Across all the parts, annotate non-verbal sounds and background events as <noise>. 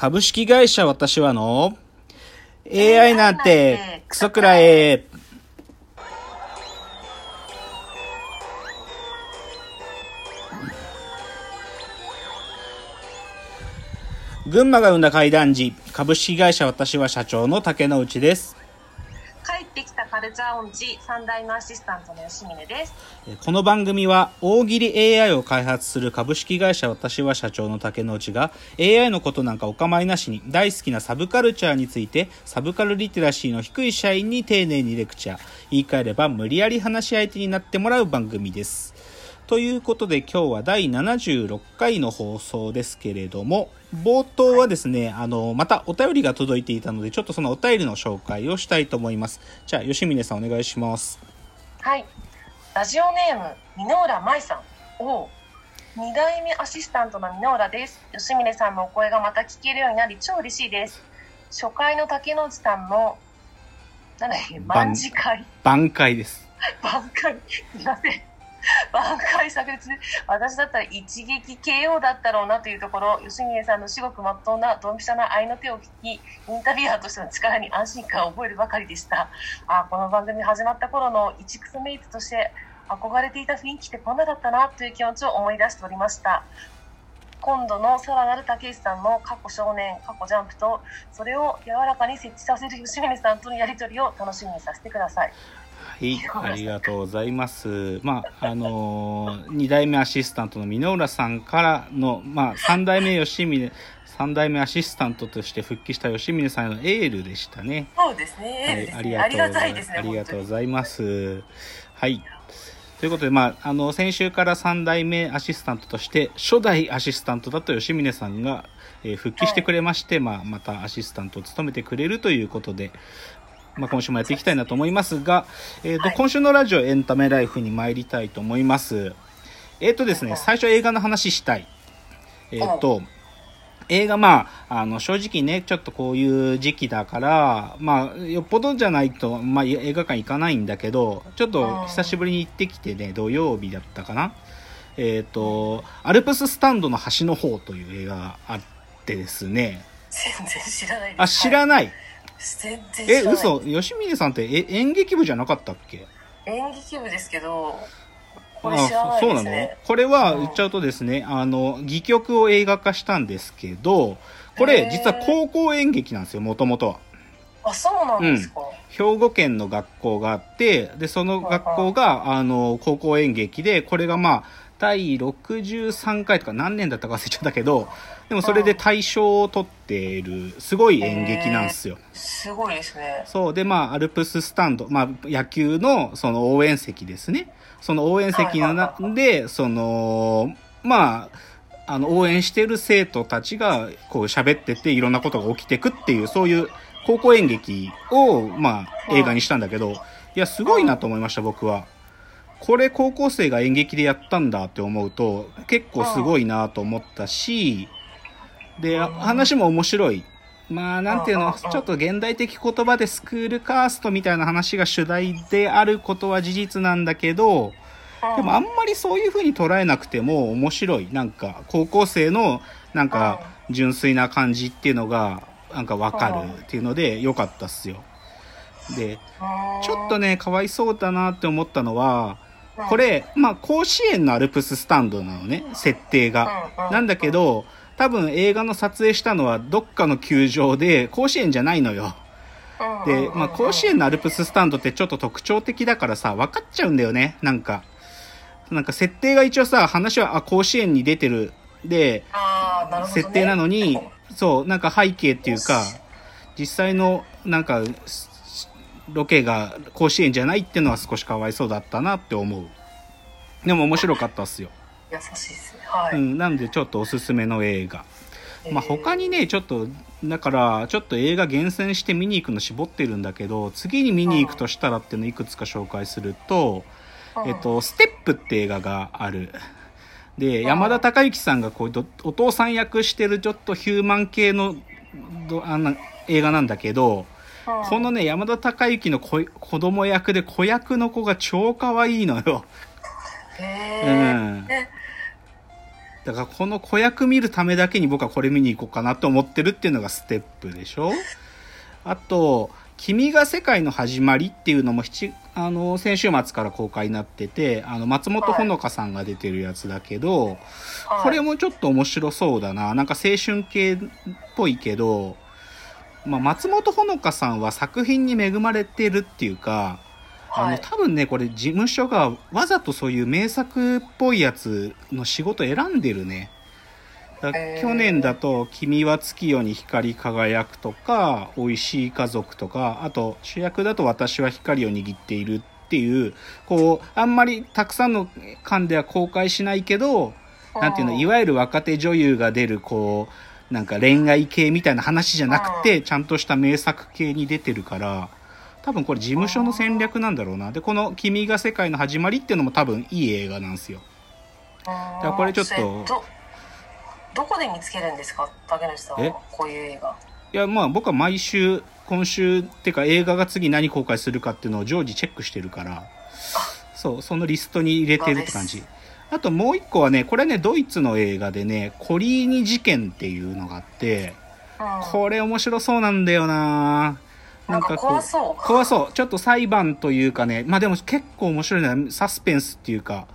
株式会社私はの AI なんてクソくらえ。群馬が生んだ怪談時、株式会社私は社長の竹之内です。ルチャー音痴3代目アシスタントの吉峰です。この番組は大喜利 AI を開発する株式会社私は社長の竹之内が AI のことなんかお構いなしに大好きなサブカルチャーについてサブカルリテラシーの低い社員に丁寧にレクチャー言い換えれば無理やり話し相手になってもらう番組です。ということで今日は第76回の放送ですけれども冒頭はですね、あのまたお便りが届いていたのでちょっとそのお便りの紹介をしたいと思いますじゃあ吉峰さんお願いしますはい。ラジオネーム、箕浦舞さん。おう。二代目アシスタントの箕浦です。吉峰さんのお声がまた聞けるようになり超嬉しいです。初回の竹之内さんの、なんだっけ、番万次会。挽回です <laughs> 挽回。すいません。挽回炸裂で、私だったら一撃 KO だったろうなというところ、吉峰さんの至極まっとうなドンピシャな愛の手を聞き、インタビュアーとしての力に安心感を覚えるばかりでした。あこの番組始まった頃の一クソメイツとして憧れていた雰囲気ってこんなだったなという気持ちを思い出しておりました。今度のさらなる竹内さんの過去少年、過去ジャンプと、それを柔らかに設置させる吉峰さんとのやりとりを楽しみにさせてください。はい、ありがとうございます。まあ、あのー、2代目アシスタントの箕浦さんからの、まあ、3代目吉峰、3代目アシスタントとして復帰した吉峰さんへのエールでしたね。そうですはね。い、あありりががとうございます。ありがとうごいざいます。はい。ということで、まあ、あの、先週から3代目アシスタントとして、初代アシスタントだった吉峰さんが、えー復帰してくれまして、まあ、またアシスタントを務めてくれるということで、まあ、今週もやっていきたいなと思いますが、えーとはい今週のラジオエンタメライフに参りたいと思います。えっ、とですね、最初映画の話したい。えっ、と、映画まあ、あの、正直ね、ちょっとこういう時期だから、まあ、よっぽどじゃないと、まあ、映画館行かないんだけど、ちょっと久しぶりに行ってきてね、土曜日だったかな。えっ、と、アルプススタンドの端の方という映画があってですね。全然知らないです。あ、知らない。全然知らえ、ない。嘘吉峰さんってえ演劇部じゃなかったっけ？演劇部ですけど、これあ知らないそうなの？これはうん言っちゃうとですね、あの、戯曲を映画化したんですけど、こへれー実は高校演劇なんですよ、もともとは。あ、そうなんですか。兵庫県の学校があって、で、その学校が、あの、高校演劇で、これがまあ、第63回とか何年だったか忘れちゃったけど、でもそれで大賞を取っている、すごい演劇なんですよ。すごいですね。そう。で、まあ、アルプススタンド、まあ、野球の、その応援席ですね。その応援席のなで、その、まあ、あの、応援してる生徒たちが、こう喋ってて、いろんなことが起きてくっていう、そういう高校演劇を、まあ、映画にしたんだけど、いや、すごいなと思いました、僕は。これ高校生が演劇でやったんだって思うと、結構すごいなと思ったし、で、うん話も面白い。まあ、なんていうの、ちょっと現代的言葉でスクールカーストみたいな話が主題であることは事実なんだけど、でもあんまりそういう風に捉えなくても面白い。なんか、高校生の、なんか、純粋な感じっていうのが、なんかわかるっていうので、良かったっすよ。で、ちょっとね、ね、かわいそうだなって思ったのは、これ、まあ、甲子園のアルプススタンドなのね、設定が。なんだけど、多分映画の撮影したのはどっかの球場で、甲子園じゃないのよ。で、まあ、甲子園のアルプススタンドってちょっと特徴的だからさ、分かっちゃうんだよね、なんか。なんか設定が一応さ、話は、あ、甲子園に出てる。で、ね設定なのに、そう、なんか背景っていうか、実際の、なんか、すロケが甲子園じゃないってのは少しかわいそうだったなって思う。でも面白かったっすよ。優しいですね。はい。うん、なんでちょっとおすすめの映画。まあ、他にね、ちょっと、だから、ちょっと映画厳選して見に行くの絞ってるんだけど、次に見に行くとしたらっていうのいくつか紹介すると、うんえっと、ステップって映画がある。で、山田孝之さんがこうどお父さん役してるちょっとヒューマン系のどあの映画なんだけど、うんこのね、山田孝之の子子供役で子役の子が超可愛いのよ。へうーん。えだからこの子役見るためだけに僕はこれ見に行こうかなと思ってるっていうのがステップでしょ。あと、君が世界の始まりっていうのも七あの先週末から公開になっててあの松本穂香さんが出てるやつだけど、はい。これもちょっと面白そうだな。なんか青春系っぽいけど、まあ、松本穂香さんは作品に恵まれてるっていうかあはい。の多分ねこれ事務所がわざとそういう名作っぽいやつの仕事選んでるね。去年だと「君は月夜に光り輝く」とか「おいしい家族」とかあと主役だと「私は光を握っている」っていうこうあんまりたくさんの間では公開しないけどなんていうのいわゆる若手女優が出るこうなんか恋愛系みたいな話じゃなくてちゃんとした名作系に出てるから多分これ事務所の戦略なんだろうな。でこの「君が世界の始まり」っていうのも多分いい映画なんですよ。うんらこれちょっとそどどこで見つけるんですか？竹内さんえ？はこういう映画。いやまあ僕は毎週今週っていうか映画が次何公開するかっていうのを常時チェックしてるからそうそのリストに入れてるって感じあともう一個はねこれねドイツの映画でねコリーニ事件っていうのがあってうん。これ面白そうなんだよな。なんか怖そう。怖そう。ちょっと裁判というかねまあでも結構面白いのはサスペンスっていうか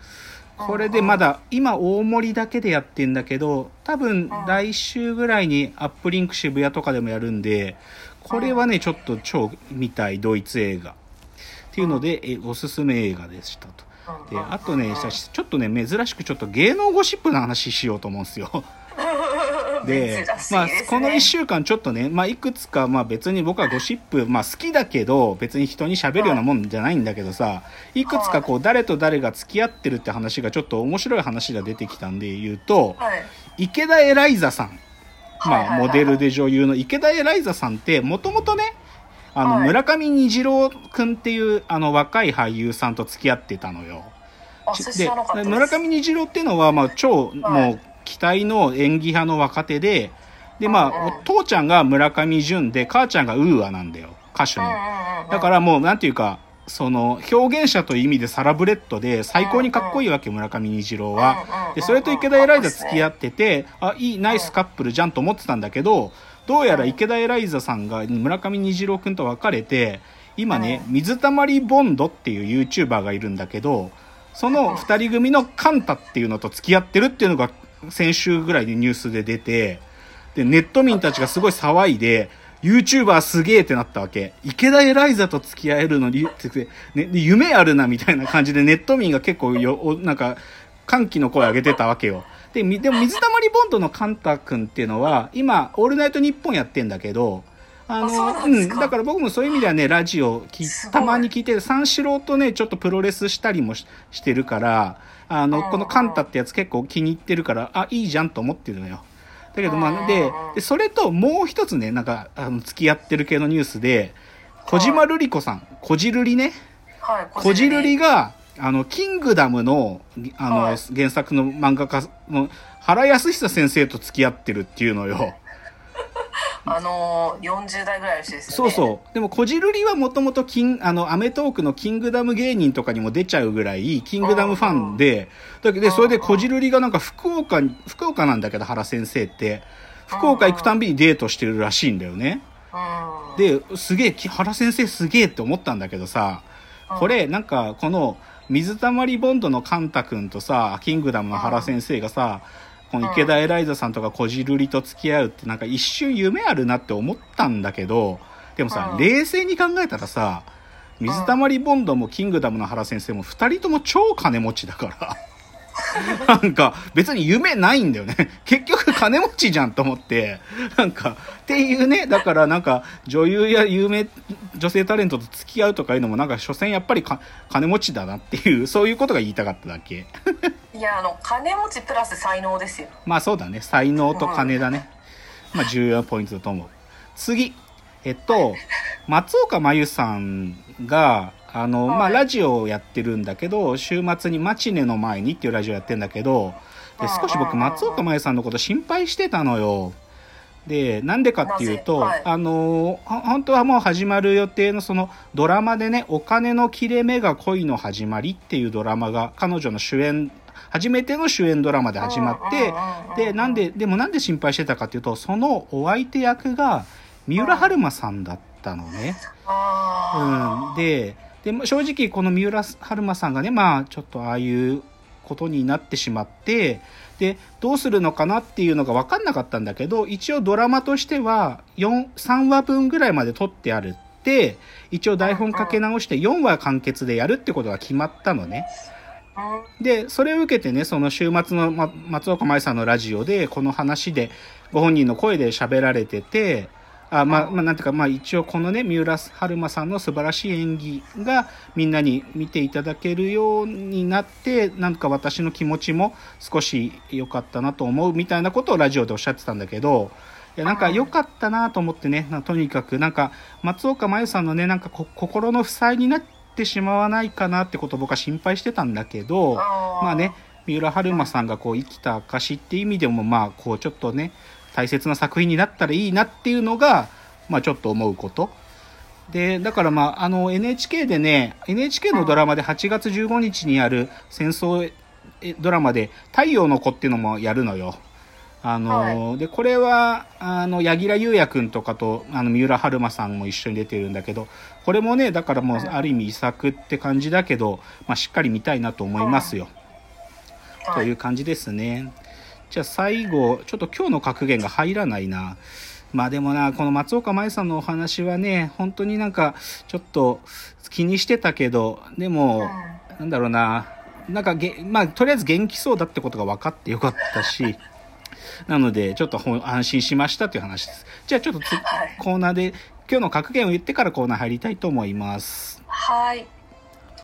これでまだ今大盛りだけでやってんだけど多分来週ぐらいにアップリンク渋谷とかでもやるんでこれはねちょっと超見たいドイツ映画。っていうのでえおすすめ映画でしたとであとねちょっとね珍しくちょっと芸能ゴシップの話しようと思うんですよ。<laughs> で珍しいですまあねこの1週間ちょっとね、まあ、いくつか、まあ、別に僕はゴシップ、まあ、好きだけど別に人に喋るようなもんじゃないんだけどさいくつかこう誰と誰が付き合ってるって話がちょっと面白い話が出てきたんで言うとはい。池田エライザさん、まあ、モデルで女優の池田エライザさんってもともとねあのはい。村上虹郎君っていうあの若い俳優さんと付き合ってたのよ。で村上虹郎っていうのは、まあ、超、はい。もう期待の演技派の若手でで、まあ、父ちゃんが村上淳で母ちゃんが UA なんだよ。歌手の、だからもうなんていうかその表現者という意味でサラブレッドで最高にかっこいいわけ村上虹郎は。でそれと池田エライザ付き合っててあいいナイスカップルじゃんと思ってたんだけどどうやら池田エライザさんが村上虹郎君と別れて今ね水たまりボンドっていう YouTuber がいるんだけどその2人組のカンタっていうのと付き合ってるっていうのが先週ぐらいでニュースで出てでネット民たちがすごい騒いで YouTuber すげえってなったわけ。池田エライザと付き合えるのにって、ね、で夢あるなみたいな感じでネット民が結構よおなんか歓喜の声上げてたわけよでみ <laughs> でも水溜りボンドのカンタ君っていうのは今「オールナイトニッポン」やってんだけどあのうなんうん、だから僕もそういう意味ではねラジオたまに聞いて三四郎とねちょっとプロレスしたりもししてるからあのうん。このカンタってやつ結構気に入ってるからあいいじゃんと思ってるのよ。だけどまうん。あででそれともう一つねなんかあの付き合ってる系のニュースで小島瑠璃子さん。こじるりね。はいこじるりがあのキングダムのあの、はい。原作の漫画家の原康久先生と付き合ってるっていうのよ。<laughs> あのー、40代ぐらいの人ですよね。そうそう。でもこじるりはもともとあのアメトーークのキングダム芸人とかにも出ちゃうぐらいキングダムファンでだけどでそれでこじるりがなんか福岡に福岡なんだけど原先生って。福岡行くたんびにデートしてるらしいんだよね。うん。ですげえき原先生すげえって思ったんだけどさこれなんかこの水たまりボンドのカンタ君とさキングダムの原先生がさこの池田エライザさんとかこじるりと付き合うってなんか一瞬夢あるなって思ったんだけどでもさうん冷静に考えたらさ水たまりボンドもキングダムの原先生も2人とも超金持ちだから。<laughs> なんか別に夢ないんだよね。<laughs> 結局金持ちじゃんと思って。なんかっていうね、だからなんか女優や有名女性タレントと付き合うとかいうのもなんか所詮やっぱりか金持ちだなっていう、そういうことが言いたかっただけ。<laughs> いやあの金持ちプラス才能ですよまあそうだね。才能と金だね。まあ重要なポイントだと思う。次。えっと、松岡真優さんが、あの、まあはいラジオをやってるんだけど、週末にマチネの前にっていうラジオやってんだけど、で少し僕松岡真優さんのこと心配してたのよ。で、なんでかっていうと、はいあの、ほ本当はもう始まる予定のそのドラマでね、お金の切れ目が恋の始まりっていうドラマが彼女の主演初めての主演ドラマで始まって、で、なんで、でもなんで心配してたかっていうと、そのお相手役が三浦春馬さんだったのね。あうん。で、で、ま正直この三浦春馬さんがね、まあちょっとああいうことになってしまって、で、どうするのかなっていうのが分かんなかったんだけど、一応ドラマとしては4、3話分ぐらいまで撮ってあるって、一応台本かけ直して4話完結でやるってことが決まったのね。あで、それを受けてね、その週末の、ま、松岡茉優さんのラジオで、この話で、ご本人の声で喋られてて、あまあ、まあ、なんていうか、まあ一応このね、三浦春馬さんの素晴らしい演技がみんなに見ていただけるようになって、なんか私の気持ちも少し良かったなと思うみたいなことをラジオでおっしゃってたんだけど、いや、なんか良かったなと思ってね、なとにかく、なんか、松岡茉優さんのね、なんかこ心の負債になってしまわないかなってことを僕は心配してたんだけど、まあね、三浦春馬さんがこう生きた証っていう意味でも、まあ、こうちょっとね、大切な作品になったらいいなっていうのが、まあちょっと思うこと。で、だからまあ、あの NHK でね、NHK のドラマで8月15日にやる戦争えドラマで、太陽の子っていうのもやるのよ。あの、で、これは、あの、柳楽優弥くんとかと、あの、三浦春馬さんも一緒に出てるんだけど、これもね、だからもう、ある意味遺作って感じだけど、まあ、しっかり見たいなと思いますよ。という感じですね。じゃあ最後、ちょっと今日の格言が入らないな。まあでもな、この松岡茉優さんのお話はね、本当になんか、ちょっと気にしてたけど、でも、なんだろうな、なんかげ、まあとりあえず元気そうだってことが分かってよかったし、<laughs> なので、ちょっと安心しましたという話です。じゃあちょっとつはいコーナーで、今日の格言を言ってからコーナー入りたいと思います。はい